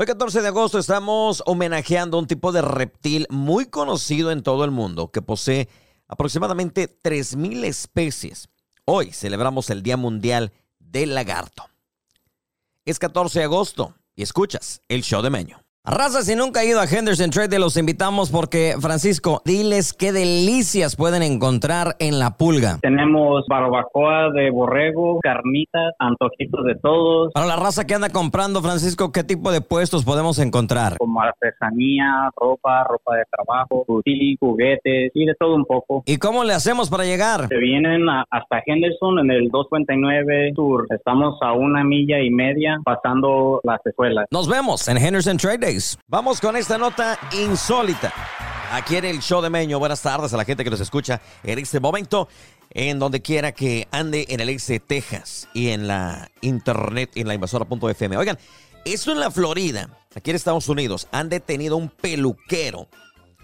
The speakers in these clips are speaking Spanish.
Hoy 14 de agosto estamos homenajeando a un tipo de reptil muy conocido en todo el mundo que posee aproximadamente 3.000 especies. Hoy celebramos el Día Mundial del Lagarto. Es 14 de agosto y escuchas el show de Meño. Raza, si nunca ha ido a Henderson Trade, los invitamos porque, Francisco, diles qué delicias pueden encontrar en La Pulga. Tenemos barbacoa de borrego, carnitas, antojitos de todos. Para la raza que anda comprando, Francisco, ¿qué tipo de puestos podemos encontrar? Como artesanía, ropa, ropa de trabajo, fusil, juguetes y de todo un poco. ¿Y cómo le hacemos para llegar? Se vienen hasta Henderson en el 259 Sur. Estamos a una milla y media pasando las escuelas. Nos vemos en Henderson Trade Vamos con esta nota insólita. Aquí en el show de Meño, buenas tardes a la gente que nos escucha en este momento, en donde quiera que ande en el ex de Texas y en la internet, en la invasora.fm. Oigan, eso en la Florida, aquí en Estados Unidos, han detenido un peluquero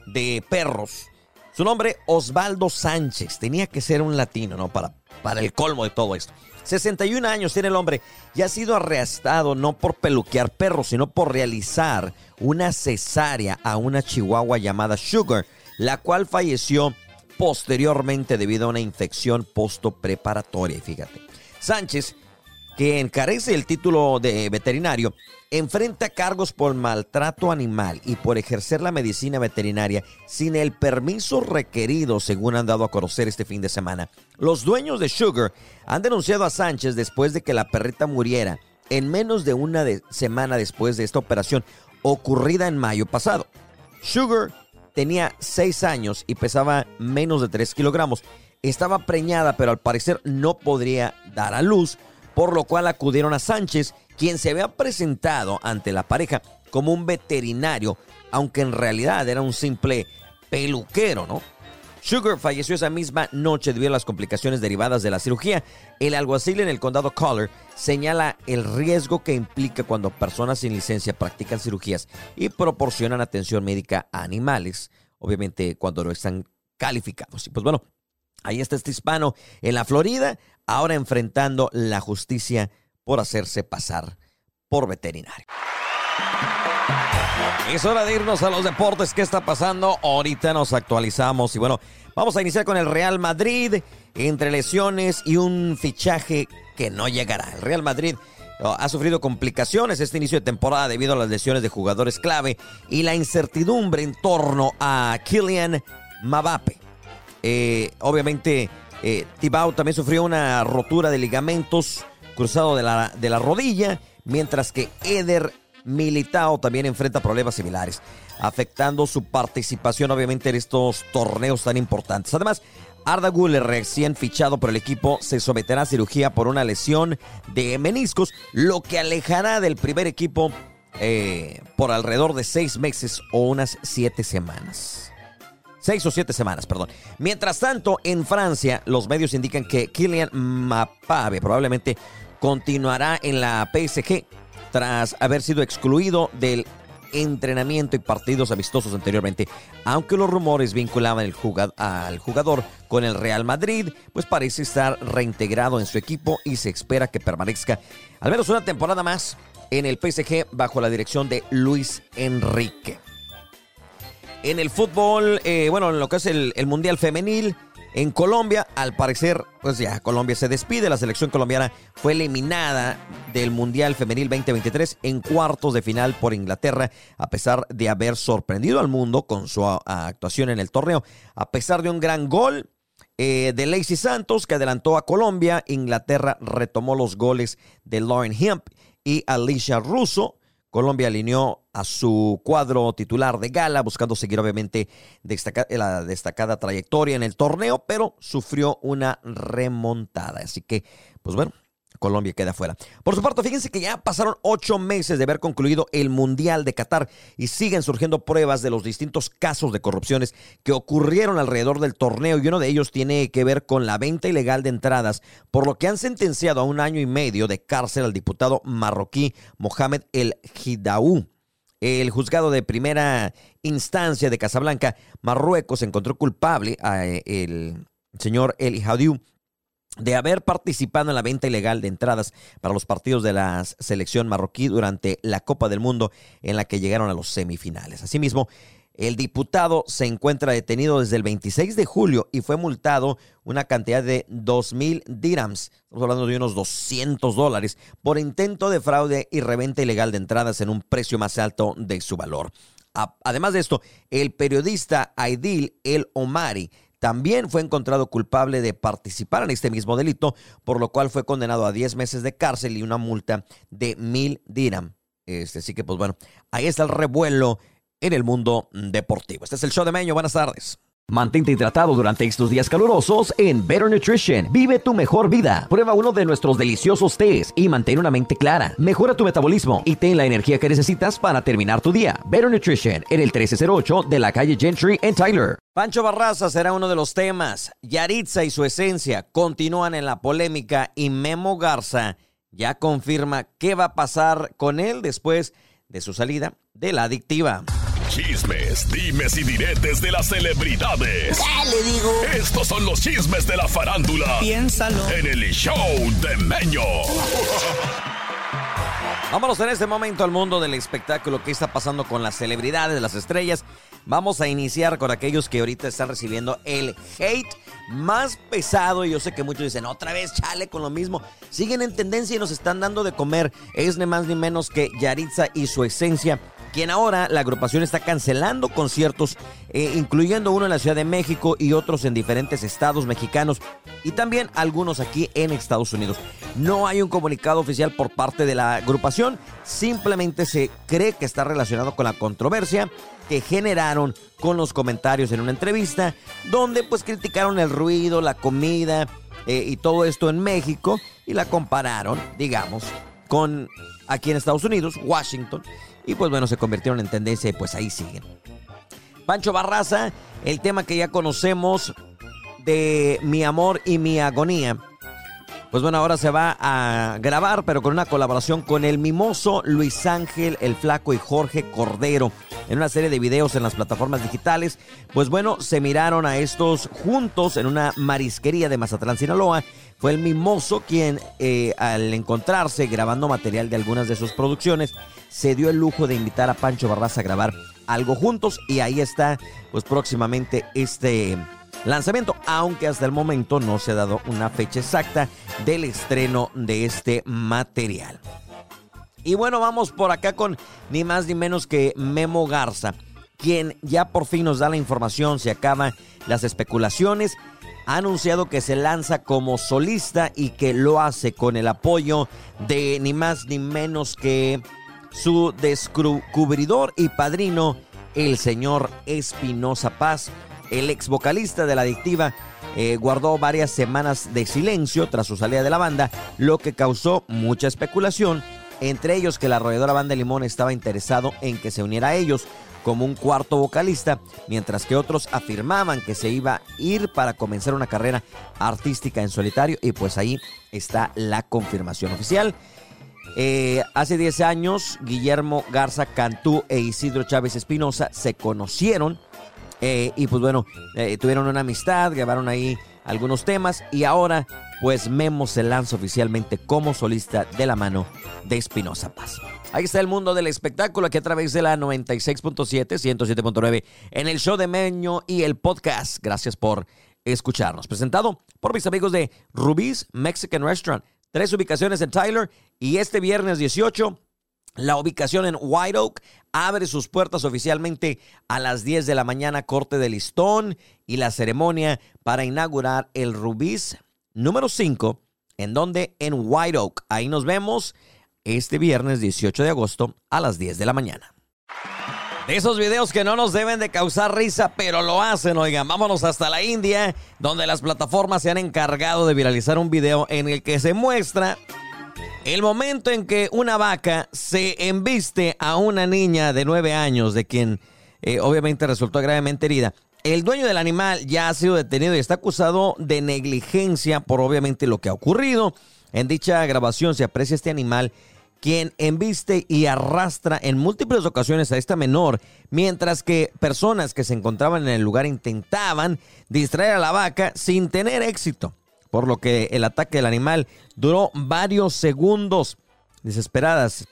de perros. Su nombre, Osvaldo Sánchez. Tenía que ser un latino, ¿no? Para, para el colmo de todo esto. 61 años tiene el hombre y ha sido arrestado no por peluquear perros, sino por realizar una cesárea a una chihuahua llamada Sugar, la cual falleció posteriormente debido a una infección postopreparatoria. Fíjate. Sánchez que encarece el título de veterinario, enfrenta cargos por maltrato animal y por ejercer la medicina veterinaria sin el permiso requerido, según han dado a conocer este fin de semana. Los dueños de Sugar han denunciado a Sánchez después de que la perrita muriera en menos de una semana después de esta operación ocurrida en mayo pasado. Sugar tenía 6 años y pesaba menos de 3 kilogramos. Estaba preñada, pero al parecer no podría dar a luz por lo cual acudieron a Sánchez, quien se había presentado ante la pareja como un veterinario, aunque en realidad era un simple peluquero, ¿no? Sugar falleció esa misma noche debido a las complicaciones derivadas de la cirugía. El alguacil en el condado Collar señala el riesgo que implica cuando personas sin licencia practican cirugías y proporcionan atención médica a animales, obviamente cuando no están calificados. Y pues bueno, Ahí está este hispano en la Florida, ahora enfrentando la justicia por hacerse pasar por veterinario. Es hora de irnos a los deportes. ¿Qué está pasando? Ahorita nos actualizamos y bueno, vamos a iniciar con el Real Madrid entre lesiones y un fichaje que no llegará. El Real Madrid oh, ha sufrido complicaciones este inicio de temporada debido a las lesiones de jugadores clave y la incertidumbre en torno a Kylian Mbappe. Eh, obviamente, eh, Tibau también sufrió una rotura de ligamentos cruzado de la, de la rodilla, mientras que Eder Militao también enfrenta problemas similares, afectando su participación obviamente en estos torneos tan importantes. Además, Arda Güler, recién fichado por el equipo, se someterá a cirugía por una lesión de meniscos, lo que alejará del primer equipo eh, por alrededor de seis meses o unas siete semanas. Seis o siete semanas, perdón. Mientras tanto, en Francia, los medios indican que Kylian Mbappé probablemente continuará en la PSG tras haber sido excluido del entrenamiento y partidos amistosos anteriormente, aunque los rumores vinculaban el al jugador con el Real Madrid, pues parece estar reintegrado en su equipo y se espera que permanezca al menos una temporada más en el PSG bajo la dirección de Luis Enrique. En el fútbol, eh, bueno, en lo que es el, Mundial Femenil, en Colombia, al parecer, pues ya Colombia se despide. La selección colombiana fue eliminada del Mundial Femenil 2023 en cuartos de final por Inglaterra, a pesar de haber sorprendido al mundo con su actuación en el torneo. A pesar de un gran gol eh, de Lacey Santos, que adelantó a Colombia, Inglaterra retomó los goles de Lauren Hemp y Alicia Russo. Colombia alineó a su cuadro titular de gala, buscando seguir obviamente la destacada trayectoria en el torneo, pero sufrió una remontada. Así que, pues bueno, Colombia queda fuera. Por su parte, fíjense que ya pasaron ocho meses de haber concluido el Mundial de Qatar y siguen surgiendo pruebas de los distintos casos de corrupciones que ocurrieron alrededor del torneo y uno de ellos tiene que ver con la venta ilegal de entradas, por lo que han sentenciado a un año y medio de cárcel al diputado marroquí Mohamed El Hidaou. El juzgado de primera instancia de Casablanca, Marruecos, encontró culpable al señor El Hidaou de haber participado en la venta ilegal de entradas para los partidos de la selección marroquí durante la Copa del Mundo en la que llegaron a los semifinales. Asimismo, el diputado se encuentra detenido desde el 26 de julio y fue multado una cantidad de 2 mil dirhams, estamos hablando de unos 200 dólares, por intento de fraude y reventa ilegal de entradas en un precio más alto de su valor. Además de esto, el periodista Aidil El Omari también fue encontrado culpable de participar en este mismo delito, por lo cual fue condenado a 10 meses de cárcel y una multa de mil dirham. Este, así que, pues bueno, ahí está el revuelo en el mundo deportivo. Este es el show de Meño. Buenas tardes. Mantente hidratado durante estos días calurosos en Better Nutrition. Vive tu mejor vida. Prueba uno de nuestros deliciosos tés y mantén una mente clara. Mejora tu metabolismo y ten la energía que necesitas para terminar tu día. Better Nutrition en el 1308 de la calle Gentry en Tyler. Pancho Barraza será uno de los temas. Yaritza y su esencia continúan en la polémica y Memo Garza ya confirma qué va a pasar con él después de su salida de la adictiva. Chismes, dimes y diretes de las celebridades. le digo? Estos son los chismes de la farándula. Piénsalo. En el show de Meño. Vámonos en este momento al mundo del espectáculo. ¿Qué está pasando con las celebridades, las estrellas? Vamos a iniciar con aquellos que ahorita están recibiendo el hate más pesado. Y yo sé que muchos dicen, otra vez, chale con lo mismo. Siguen en tendencia y nos están dando de comer. Es ni más ni menos que Yaritza y su esencia quien ahora la agrupación está cancelando conciertos, eh, incluyendo uno en la Ciudad de México y otros en diferentes estados mexicanos y también algunos aquí en Estados Unidos. No hay un comunicado oficial por parte de la agrupación, simplemente se cree que está relacionado con la controversia que generaron con los comentarios en una entrevista donde pues criticaron el ruido, la comida eh, y todo esto en México y la compararon, digamos, con aquí en Estados Unidos, Washington, y pues bueno, se convirtieron en tendencia y pues ahí siguen. Pancho Barraza, el tema que ya conocemos de Mi amor y mi agonía. Pues bueno, ahora se va a grabar, pero con una colaboración con el mimoso Luis Ángel, el Flaco y Jorge Cordero en una serie de videos en las plataformas digitales. Pues bueno, se miraron a estos juntos en una marisquería de Mazatlán, Sinaloa. Fue el mimoso quien, eh, al encontrarse grabando material de algunas de sus producciones, se dio el lujo de invitar a Pancho Barraza a grabar algo juntos y ahí está pues próximamente este lanzamiento, aunque hasta el momento no se ha dado una fecha exacta del estreno de este material. Y bueno, vamos por acá con ni más ni menos que Memo Garza, quien ya por fin nos da la información, se acaban las especulaciones, ha anunciado que se lanza como solista y que lo hace con el apoyo de ni más ni menos que su descubridor y padrino, el señor Espinosa Paz, el ex vocalista de la adictiva. Eh, guardó varias semanas de silencio tras su salida de la banda, lo que causó mucha especulación, entre ellos que la arrolladora banda Limón estaba interesado en que se uniera a ellos como un cuarto vocalista, mientras que otros afirmaban que se iba a ir para comenzar una carrera artística en solitario y pues ahí está la confirmación oficial. Eh, hace 10 años, Guillermo Garza Cantú e Isidro Chávez Espinosa se conocieron eh, y pues bueno, eh, tuvieron una amistad, grabaron ahí algunos temas y ahora pues Memo se lanza oficialmente como solista de la mano de Espinosa Paz. Ahí está el mundo del espectáculo aquí a través de la 96.7, 107.9 en el show de Meño y el podcast. Gracias por escucharnos. Presentado por mis amigos de Rubí's Mexican Restaurant. Tres ubicaciones en Tyler y este viernes 18 la ubicación en White Oak abre sus puertas oficialmente a las 10 de la mañana, corte de listón y la ceremonia para inaugurar el Rubis número 5, en donde en White Oak. Ahí nos vemos este viernes 18 de agosto a las 10 de la mañana. De esos videos que no nos deben de causar risa, pero lo hacen, oigan, vámonos hasta la India, donde las plataformas se han encargado de viralizar un video en el que se muestra el momento en que una vaca se embiste a una niña de nueve años, de quien eh, obviamente resultó gravemente herida. El dueño del animal ya ha sido detenido y está acusado de negligencia por obviamente lo que ha ocurrido. En dicha grabación se aprecia este animal quien embiste y arrastra en múltiples ocasiones a esta menor, mientras que personas que se encontraban en el lugar intentaban distraer a la vaca sin tener éxito. Por lo que el ataque del animal duró varios segundos. Desesperadas,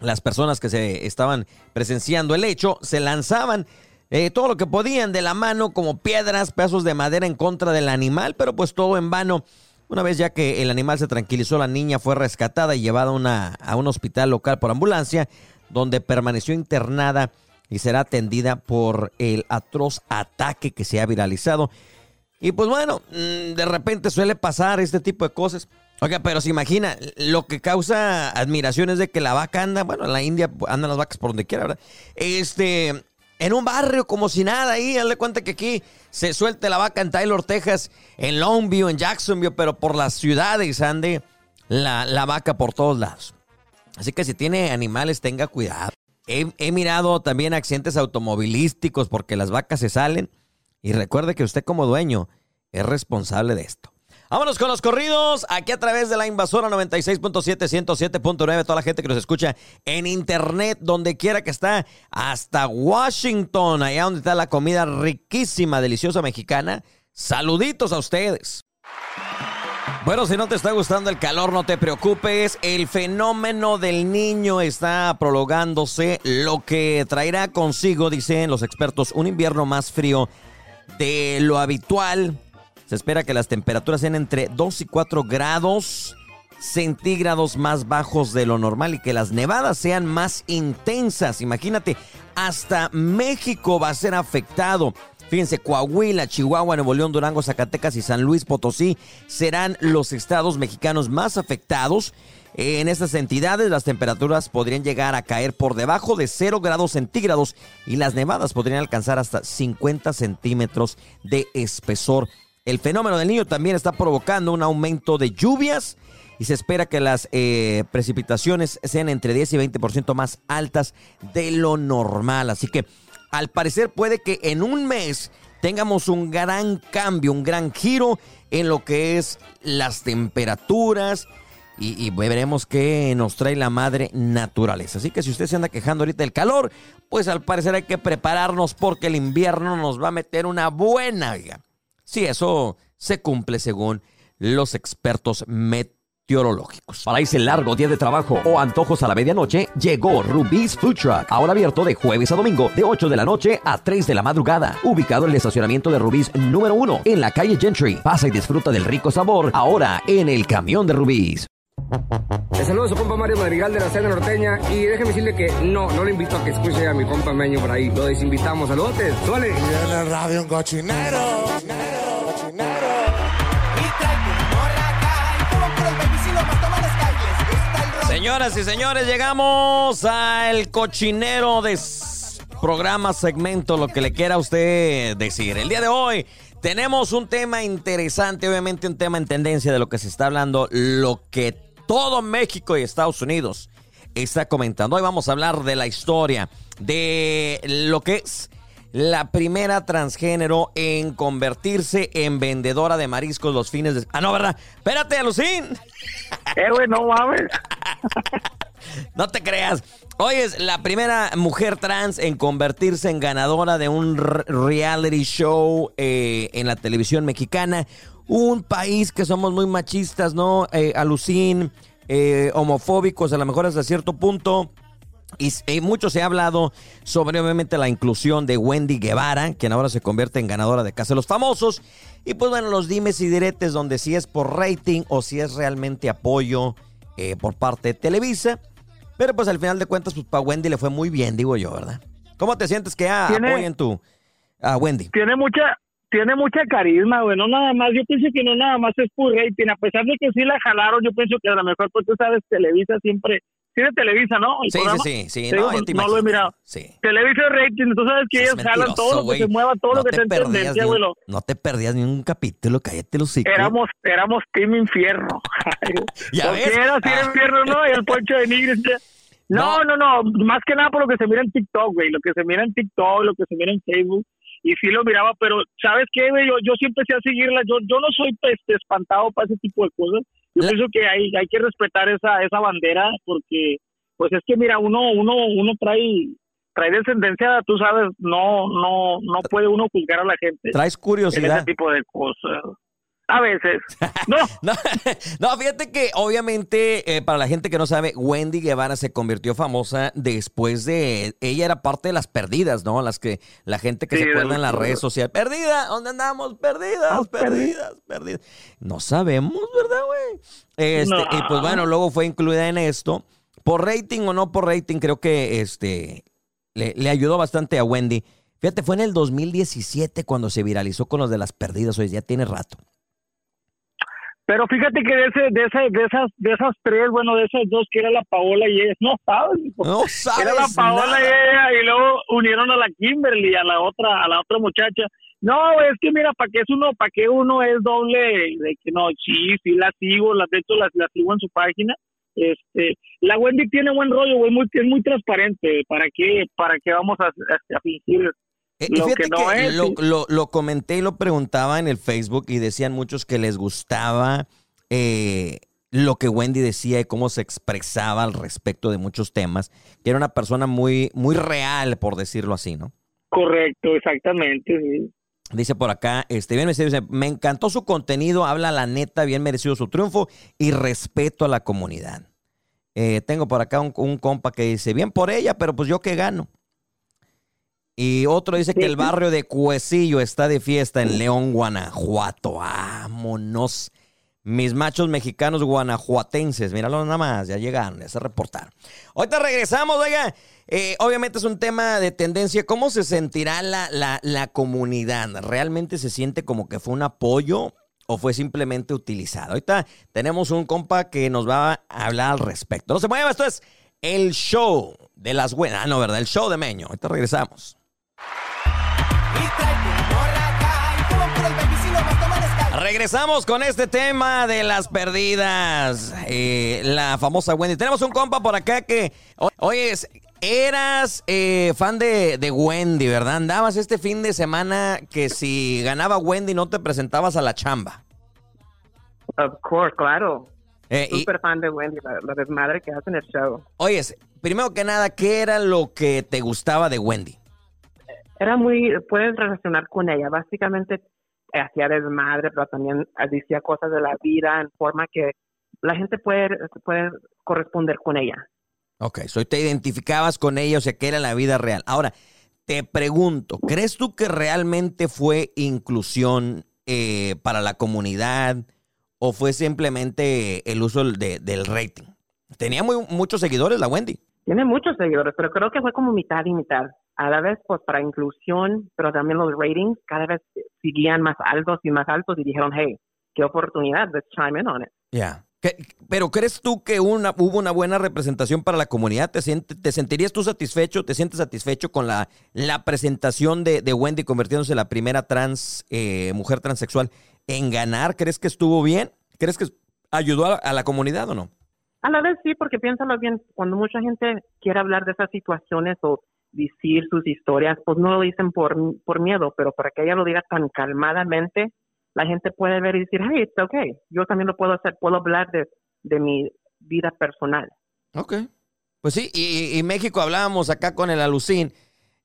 las personas que se estaban presenciando el hecho se lanzaban eh, todo lo que podían de la mano, como piedras, pedazos de madera en contra del animal, pero pues todo en vano. Una vez ya que el animal se tranquilizó, la niña fue rescatada y llevada a un hospital local por ambulancia, donde permaneció internada y será atendida por el atroz ataque que se ha viralizado. Y pues bueno, mm, de repente suele pasar este tipo de cosas. Oiga, pero se imagina, lo que causa admiración es de que la vaca anda, bueno, en la India andan las vacas por donde quiera, ¿verdad? Este, en un barrio como si nada ahí, dale cuenta que aquí se suelte la vaca en Taylor, Texas, en Longview, en Jacksonville, pero por las ciudades ande la, la vaca por todos lados. Así que si tiene animales, tenga cuidado. He, mirado también accidentes automovilísticos porque las vacas se salen. Y recuerde que usted como dueño es responsable de esto. Vámonos con los corridos, aquí a través de la invasora 96.7, 107.9, toda la gente que nos escucha en internet, donde quiera que está, hasta Washington, allá donde está la comida riquísima, deliciosa mexicana. Saluditos a ustedes. Bueno, si no te está gustando el calor, no te preocupes. El fenómeno del niño está prolongándose, lo que traerá consigo, dicen los expertos, un invierno más frío de lo habitual. Se espera que las temperaturas sean entre 2 y 4 grados centígrados más bajos de lo normal y que las nevadas sean más intensas. Imagínate, hasta México va a ser afectado. Fíjense, Coahuila, Chihuahua, Nuevo León, Durango, Zacatecas y San Luis Potosí serán los estados mexicanos más afectados. En estas entidades las temperaturas podrían llegar a caer por debajo de 0 grados centígrados y las nevadas podrían alcanzar hasta 50 centímetros de espesor. El fenómeno del niño también está provocando un aumento de lluvias y se espera que las eh, precipitaciones sean entre 10 y 20% más altas de lo normal. Así que al parecer puede que en un mes tengamos un gran cambio, un gran giro en lo que es las temperaturas y, veremos qué nos trae la madre naturaleza. Así que si usted se anda quejando ahorita del calor, pues al parecer hay que prepararnos porque el invierno nos va a meter una buena. Sí, eso se cumple según los expertos meteorológicos meteorológicos. Para ese largo día de trabajo o antojos a la medianoche, llegó Rubí's Food Truck. Ahora abierto de jueves a domingo, de 8 de la noche a 3 de la madrugada. Ubicado en el estacionamiento de Rubí's número 1, en la calle Gentry. Pasa y disfruta del rico sabor, ahora en el camión de Rubí's. Le saludo a su compa Mario Madrigal de la Cena Norteña y déjeme decirle que no, no le invito a que escuche a mi compa Meño por ahí. Lo desinvitamos. Saludotes, suele. Y en el radio un cochinero. Señoras y señores, llegamos al cochinero de programa, segmento, lo que le quiera a usted decir. El día de hoy tenemos un tema interesante, obviamente un tema en tendencia de lo que se está hablando, lo que todo México y Estados Unidos está comentando. Hoy vamos a hablar de la historia de lo que es la primera transgénero en convertirse en vendedora de mariscos los fines de... Ah, no, ¿verdad? Espérate, Alucín. Héroe, no mames. no te creas. Hoy es la primera mujer trans en convertirse en ganadora de un reality show eh, en la televisión mexicana. Un país que somos muy machistas, ¿no? Eh, alucín, eh, homofóbicos, a lo mejor hasta cierto punto. Y, mucho se ha hablado sobre obviamente la inclusión de Wendy Guevara, quien ahora se convierte en ganadora de Casa de los Famosos. Y pues bueno, los dimes y diretes donde si es por rating o si es realmente apoyo eh, por parte de Televisa. Pero pues al final de cuentas, pues para Wendy le fue muy bien, digo yo, ¿verdad? ¿Cómo te sientes que ah, apoyen tu a Wendy? Tiene mucha, tiene mucha carisma, güey, no nada más, yo pienso que no nada más es por rating, a pesar de que sí la jalaron, yo pienso que a lo mejor, pues tú sabes, Televisa siempre tiene Televisa, ¿no? sí, sí, sí, No, no, lo he mirado. Sí. Televisa rating, tú sabes que ellos jalan todo lo que se mueva, todo lo que te tendencia, abuelo. No te perdías ni un capítulo, cállate los hijos. Éramos, éramos Team Infierno. ¿Ya ves? era Team ah. Infierno, ¿no? Y el Poncho de Nigris. No, no, no, más que nada por lo que se mira en TikTok, güey, lo que se mira en TikTok, lo que se mira en Facebook, y sí lo miraba, pero ¿sabes qué? Yo, yo sí empecé a seguirla, yo, yo no soy este, espantado para ese tipo de cosas, yo pienso que hay, hay que respetar esa, esa bandera porque, pues es que mira, uno, uno, uno trae, trae descendencia, tú sabes, no, no, no puede uno juzgar a la gente. Traes curiosidad. ese tipo de cosas. A veces. No. no, fíjate que obviamente, eh, para la gente que no sabe, Wendy Guevara se convirtió famosa después de. Ella era parte de las perdidas, ¿no? Las que la gente que se acuerda en las redes sociales. Perdida, ¿dónde andamos? Perdidas, perdidas, perdidas. No sabemos, ¿verdad, güey? Este, Y pues bueno, luego fue incluida en esto. Por rating o no por rating, creo que este le, le ayudó bastante a Wendy. Fíjate, fue en el 2017 cuando se viralizó con los de las perdidas, hoy ya tiene rato. Pero fíjate que de, ese, de, ese, de, esas, de esas tres, bueno, de esas dos, que era la Paola y ella, no sabes. No sabes Era la Paola y ella, y luego unieron a la Kimberly, a la otra, a la otra muchacha. No, es que mira, ¿para qué es uno, para qué uno es doble? De que no, sí, sí la sigo, la, de hecho la, la sigo en su página. Este, la Wendy tiene buen rollo, güey, muy, es muy transparente. ¿Para qué, para qué vamos a, a, a fingir eh, lo que no es, lo, lo, lo, comenté y lo preguntaba en el Facebook y decían muchos que les gustaba eh, lo que Wendy decía y cómo se expresaba al respecto de muchos temas, que era una persona muy, muy real, por decirlo así, ¿no? Correcto, exactamente, sí. Dice por acá, este, bien merecido, dice, me encantó su contenido, habla la neta, bien merecido su triunfo y respeto a la comunidad. Eh, tengo por acá un, un compa que dice, bien por ella, pero pues yo qué gano. Y otro dice que el barrio de Cuecillo está de fiesta en León, Guanajuato. Vámonos. Mis machos mexicanos guanajuatenses, míralo nada más, ya llegaron, ya se reportaron. Ahorita regresamos, oiga. Eh, obviamente es un tema de tendencia. ¿Cómo se sentirá la, la, la, comunidad? ¿Realmente se siente como que fue un apoyo o fue simplemente utilizado? Ahorita tenemos un compa que nos va a hablar al respecto. No se mueva, esto es el show de las buenas. Ah, no, ¿verdad? El show de Meño. Ahorita regresamos. Regresamos con este tema de las perdidas. Eh, la famosa Wendy. Tenemos un compa por acá que. Oye, eras eh, fan de, de, Wendy, ¿verdad? Andabas este fin de semana que si ganaba Wendy no te presentabas a la chamba. Of course, claro. Eh, Súper fan de Wendy, la, la desmadre que hace en el show. Oye, primero que nada, ¿qué era lo que te gustaba de Wendy? Era muy, puedes relacionar con ella. Básicamente hacía desmadre, pero también decía cosas de la vida en forma que la gente puede, puede corresponder con ella. Ok, so te identificabas con ella, o sea, que era la vida real. Ahora, te pregunto, ¿crees tú que realmente fue inclusión eh, para la comunidad o fue simplemente el uso de, del rating? Tenía muy, muchos seguidores la Wendy. Tiene muchos seguidores, pero creo que fue como mitad y mitad a la vez pues para inclusión, pero también los ratings cada vez seguían más altos y más altos y dijeron, hey, qué oportunidad, let's chime in on it. Ya. Pero ¿crees tú que una, hubo una buena representación para la comunidad? ¿Te, ¿Te sentirías tú satisfecho? ¿Te sientes satisfecho con la, la presentación de, de Wendy convirtiéndose en la primera trans, eh, mujer transexual en ganar? ¿Crees que estuvo bien? ¿Crees que ayudó a, a la comunidad o no? A la vez sí, porque piénsalo bien, cuando mucha gente quiere hablar de esas situaciones o decir sus historias, pues no lo dicen por, por miedo, pero para que ella lo diga tan calmadamente, la gente puede ver y decir, hey, it's okay, yo también lo puedo hacer, puedo hablar de, de mi vida personal. Ok. Pues sí, y, México hablábamos acá con el Alucín.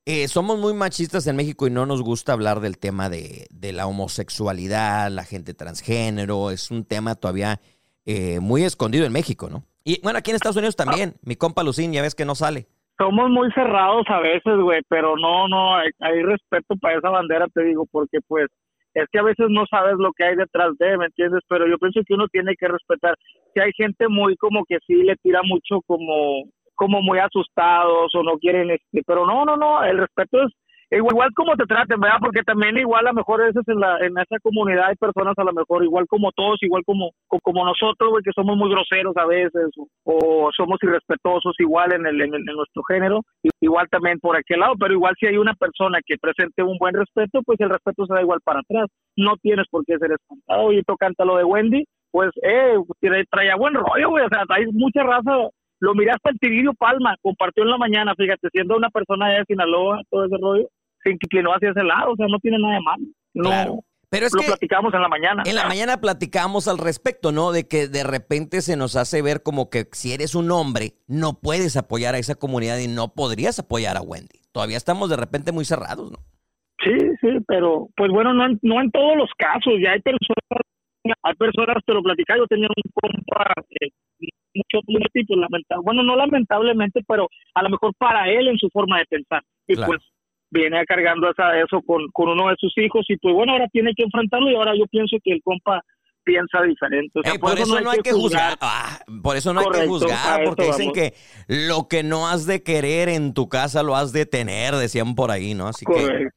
Eh, somos muy machistas en México y no nos gusta hablar del tema de, de la homosexualidad, la gente transgénero. Es un tema todavía eh, muy escondido en México, ¿no? Y bueno, aquí en Estados Unidos también. Mi compa Lucín, ya ves que no sale somos muy cerrados a veces, güey, pero no, no, hay, respeto para esa bandera, te digo, porque pues es que a veces no sabes lo que hay detrás de, ¿me entiendes? Pero yo pienso que uno tiene que respetar. Si hay gente muy como que sí le tira mucho como como muy asustados o no quieren este, pero no, no, no, el respeto es igual como te traten, ¿verdad? Porque también igual a lo mejor veces en, la, en esa comunidad hay personas a lo mejor igual como todos, igual como como nosotros, güey, que somos muy groseros a veces o, somos irrespetuosos igual en, el, en, el, en, nuestro género, igual también por aquel lado, pero igual si hay una persona que presente un buen respeto, pues el respeto se da igual para atrás. No tienes por qué ser espantado. Y tú canta lo de Wendy, pues, eh, traía buen rollo, o sea, hay mucha raza lo miraste al Tibirio Palma, compartió en la mañana, fíjate, siendo una persona de Sinaloa, todo ese rollo, se inclinó hacia ese lado, o sea, no tiene nada de malo. No, claro. Pero es lo que platicamos en la mañana. En la mañana platicamos al respecto, ¿no? De que de repente se nos hace ver como que si eres un hombre, no puedes apoyar a esa comunidad y no podrías apoyar a Wendy. Todavía estamos de repente muy cerrados, ¿no? Sí, sí, pero pues bueno, no en, no en todos los casos. Ya hay personas hay personas, te lo platicaba, yo tenía un compa, eh, mucho tipo, lamentable, bueno, no lamentablemente, pero a lo mejor para él en su forma de pensar. Y Claro. pues viene cargando esa, eso con, con uno de sus hijos y pues bueno, ahora tiene que enfrentarlo y ahora yo pienso que el compa piensa diferente. O sea, Ey, por, eso, no hay que juzgar. Ah, por eso no hay que juzgar, porque dicen vamos. que lo que no has de querer en tu casa lo has de tener, decían por ahí, ¿no? Así que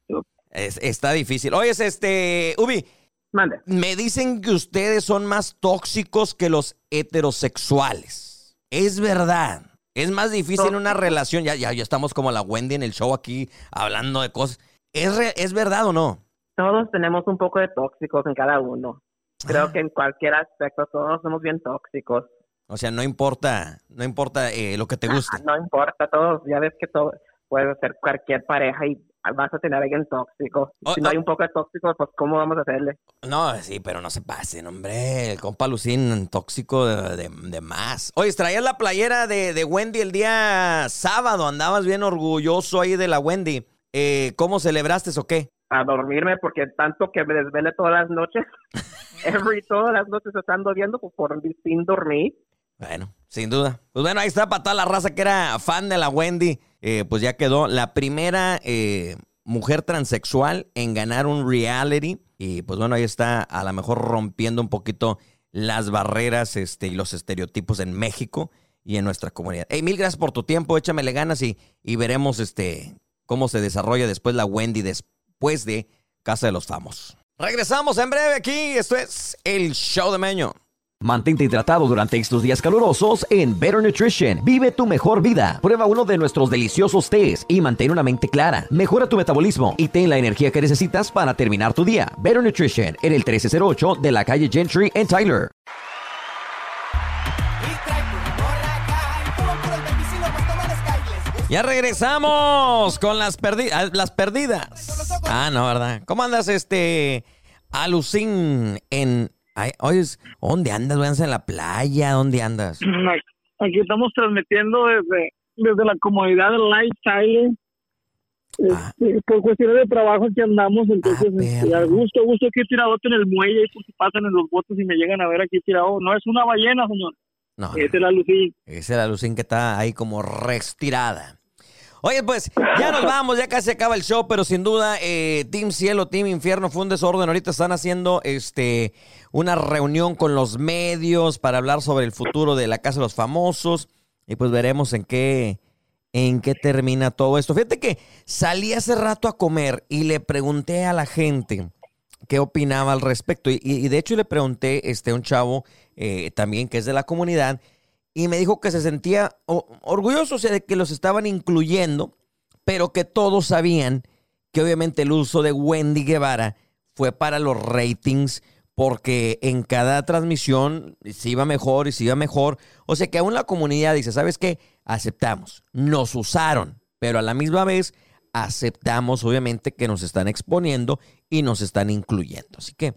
es- está difícil. Oye, este, Ubi, Mande. me dicen que ustedes son más tóxicos que los heterosexuales. Es verdad. Es más difícil en una relación. Ya, ya, ya estamos como la Wendy en el show aquí hablando de cosas. ¿Es, re- ¿Es verdad o no? Todos tenemos un poco de tóxicos en cada uno. Creo Ah. que en cualquier aspecto todos somos bien tóxicos. O sea, no importa, no importa eh, lo que te guste. Ah, No importa, todos, ya ves que todo puede ser cualquier pareja y vas a tener a alguien tóxico. Oh, si no hay oh. un poco de tóxico, pues ¿cómo vamos a hacerle? No, sí, pero no se pasen, hombre. El compa Lucín, tóxico de, de- de más. Oye, traías la playera de, de Wendy el día sábado. Andabas bien orgulloso ahí de la Wendy. Eh, ¿Cómo celebraste o qué? A dormirme porque tanto que me desvele todas las noches, every, todas las noches estando viendo pues, por sin dormir. Bueno, sin duda. Pues bueno, ahí está para toda la raza que era fan de la Wendy. Eh, pues ya quedó la primera eh, mujer transexual en ganar un reality. Y pues bueno, ahí está a lo mejor rompiendo un poquito las barreras este, y los estereotipos en México y en nuestra comunidad. Hey, mil gracias por tu tiempo. Échamele ganas y, y veremos este, cómo se desarrolla después la Wendy después de Casa de los Famosos. Regresamos en breve aquí. Esto es el show de Meño. Mantente hidratado durante estos días calurosos en Better Nutrition. Vive tu mejor vida. Prueba uno de nuestros deliciosos tés y mantén una mente clara. Mejora tu metabolismo y ten la energía que necesitas para terminar tu día. Better Nutrition en el 1308 de la calle Gentry en Tyler. Ya regresamos con las. Las perdidas. Ah, no, ¿verdad? ¿Cómo andas, este Alucín en. Ay, oye, ¿dónde andas? ¿Andas en la playa? ¿Dónde andas? Aquí estamos transmitiendo desde, desde la comodidad del lifestyle. Ah. Este, por cuestiones de trabajo que andamos, entonces Ah, este, perro. a gusto, gusto aquí tiradote en el muelle y si pasan en los botes y me llegan a ver aquí tirado. No es una ballena, señor. No, Esa es la Lucía. esa es la Alucín que está ahí como restirada. Oye, pues ya nos vamos, ya casi acaba el show, pero sin duda, eh, Team Cielo, Team Infierno fue un desorden. Ahorita están haciendo este una reunión con los medios para hablar sobre el futuro de la Casa de los Famosos. Y pues veremos en qué, en qué termina todo esto. Fíjate que salí hace rato a comer y le pregunté a la gente qué opinaba al respecto. Y, y de hecho le pregunté este, a un chavo eh, también que es de la comunidad y me dijo que se sentía orgulloso o sea, de que los estaban incluyendo, pero que todos sabían que obviamente el uso de Wendy Guevara fue para los ratings porque en cada transmisión se iba mejor y se iba mejor. O sea que aún la comunidad dice, ¿sabes qué? Aceptamos, nos usaron, pero a la misma vez aceptamos obviamente que nos están exponiendo y nos están incluyendo. Así que,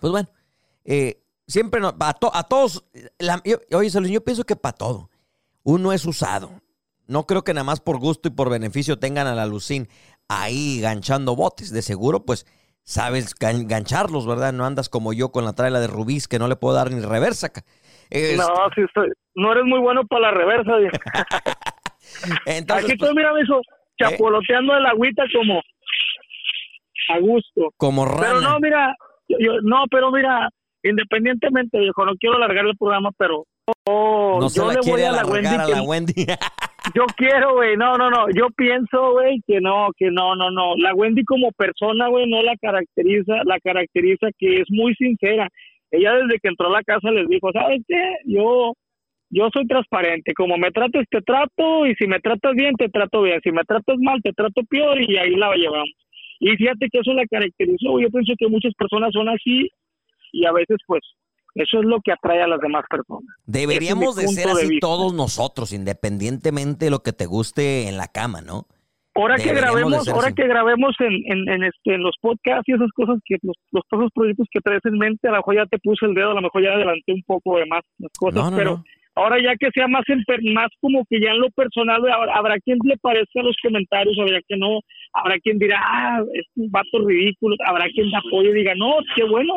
pues bueno, eh, siempre no- a, to- a todos, la- yo, oye, yo pienso que para todo, uno es usado. No creo que nada más por gusto y por beneficio tengan a la Lucín ahí ganchando botes. De seguro, pues, sabes gan- gancharlos, ¿verdad? No andas como yo con la traila de Rubís que no le puedo dar ni reversa. Este, No, sí estoy, no eres muy bueno para la reversa. entonces, Aquí pues, estoy, mira, mijo, chapoloteando el agüita como a gusto. como rana. Pero no, mira, yo- no, pero mira, independientemente, viejo, no quiero alargar el programa, pero oh, no yo le voy a la Wendy a la Wendy. yo quiero, güey, no, no, no, yo pienso, güey, que no, que no, no, no, la Wendy como persona, güey, no la caracteriza, la caracteriza que es muy sincera. Ella desde que entró a la casa les dijo, ¿sabes qué? Yo, yo soy transparente, como me trates te trato y si me tratas bien te trato bien, si me tratas mal te trato peor y ahí la llevamos. Y fíjate que eso la caracterizó, yo pienso que muchas personas son así y a veces pues eso es lo que atrae a las demás personas. Deberíamos de ser de así todos nosotros, independientemente de lo que te guste en la cama, ¿no? Ahora que Deberíamos grabemos, ahora así. que grabemos en, en, en este, en los podcasts y esas cosas que los, los todos los proyectos que traes en mente, a lo mejor ya te puse el dedo, a lo mejor ya adelanté un poco de más las cosas, No, no, pero no. ahora ya que sea más en más como que ya en lo personal, habrá, habrá quien le parezca los comentarios, habrá que no, habrá quien dirá, ah, es un vato ridículo, habrá quien te apoye y diga, no, qué bueno,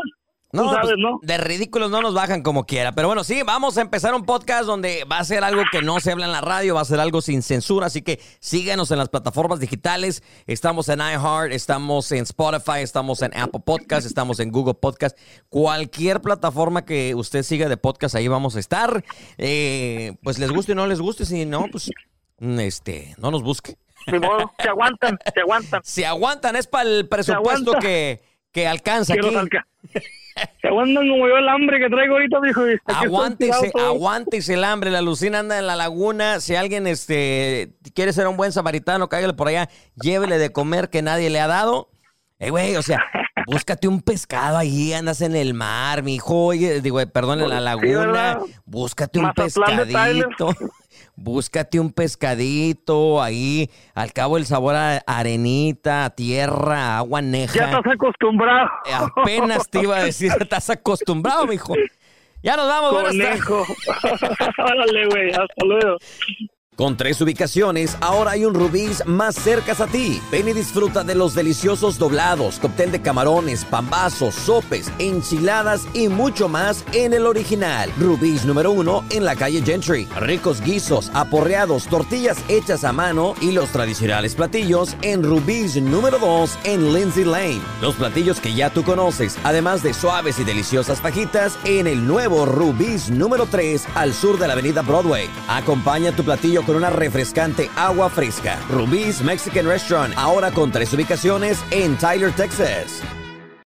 Tú sabes, pues, ¿no? De ridículos no nos bajan como quiera. Pero bueno, sí, vamos a empezar un podcast donde va a ser algo que no se habla en la radio, va a ser algo sin censura. Así que síganos en las plataformas digitales. Estamos en iHeart, estamos en Spotify, estamos en Apple Podcast, estamos en Google Podcast. Cualquier plataforma que usted siga de podcast, ahí vamos a estar. Eh, pues les guste o no les guste, si no, pues este, no nos busque. Modo, se aguantan, se aguantan. Si aguantan, es para el presupuesto que, que alcanza aquí. Se aguantan como yo el hambre que traigo ahorita, estoy Aguántese, aguántese el hambre. La Lucina anda en la laguna. Si alguien este, quiere ser un buen samaritano, cállale por allá, llévele de comer que nadie le ha dado. Eh, güey, o sea, búscate un pescado ahí, andas en el mar, mijo. Oye, digo, perdón, en la laguna. búscate un Mazatlán pescadito. Búscate un pescadito ahí. Al cabo el sabor a arenita, a tierra, a agua Ya neja. estás acostumbrado. Eh, Apenas te iba a decir, estás acostumbrado, mijo. Ya nos vamos. Conejo. Órale, güey. Hasta luego. Con tres ubicaciones, ahora hay un Rubí's más cerca a ti. Ven y disfruta de los deliciosos doblados, cóctel de camarones, pambazos, sopes, enchiladas y mucho más en el original. Rubí's número uno en la calle Gentry. Ricos guisos, aporreados, tortillas hechas a mano y los tradicionales platillos en Rubí's número dos en Lindsay Lane. Los platillos que ya tú conoces, además de suaves y deliciosas fajitas en el nuevo Rubí's número 3 al sur de la avenida Broadway. Acompaña tu platillo con una refrescante agua fresca. Rubí's Mexican Restaurant, ahora con tres ubicaciones en Tyler, Texas.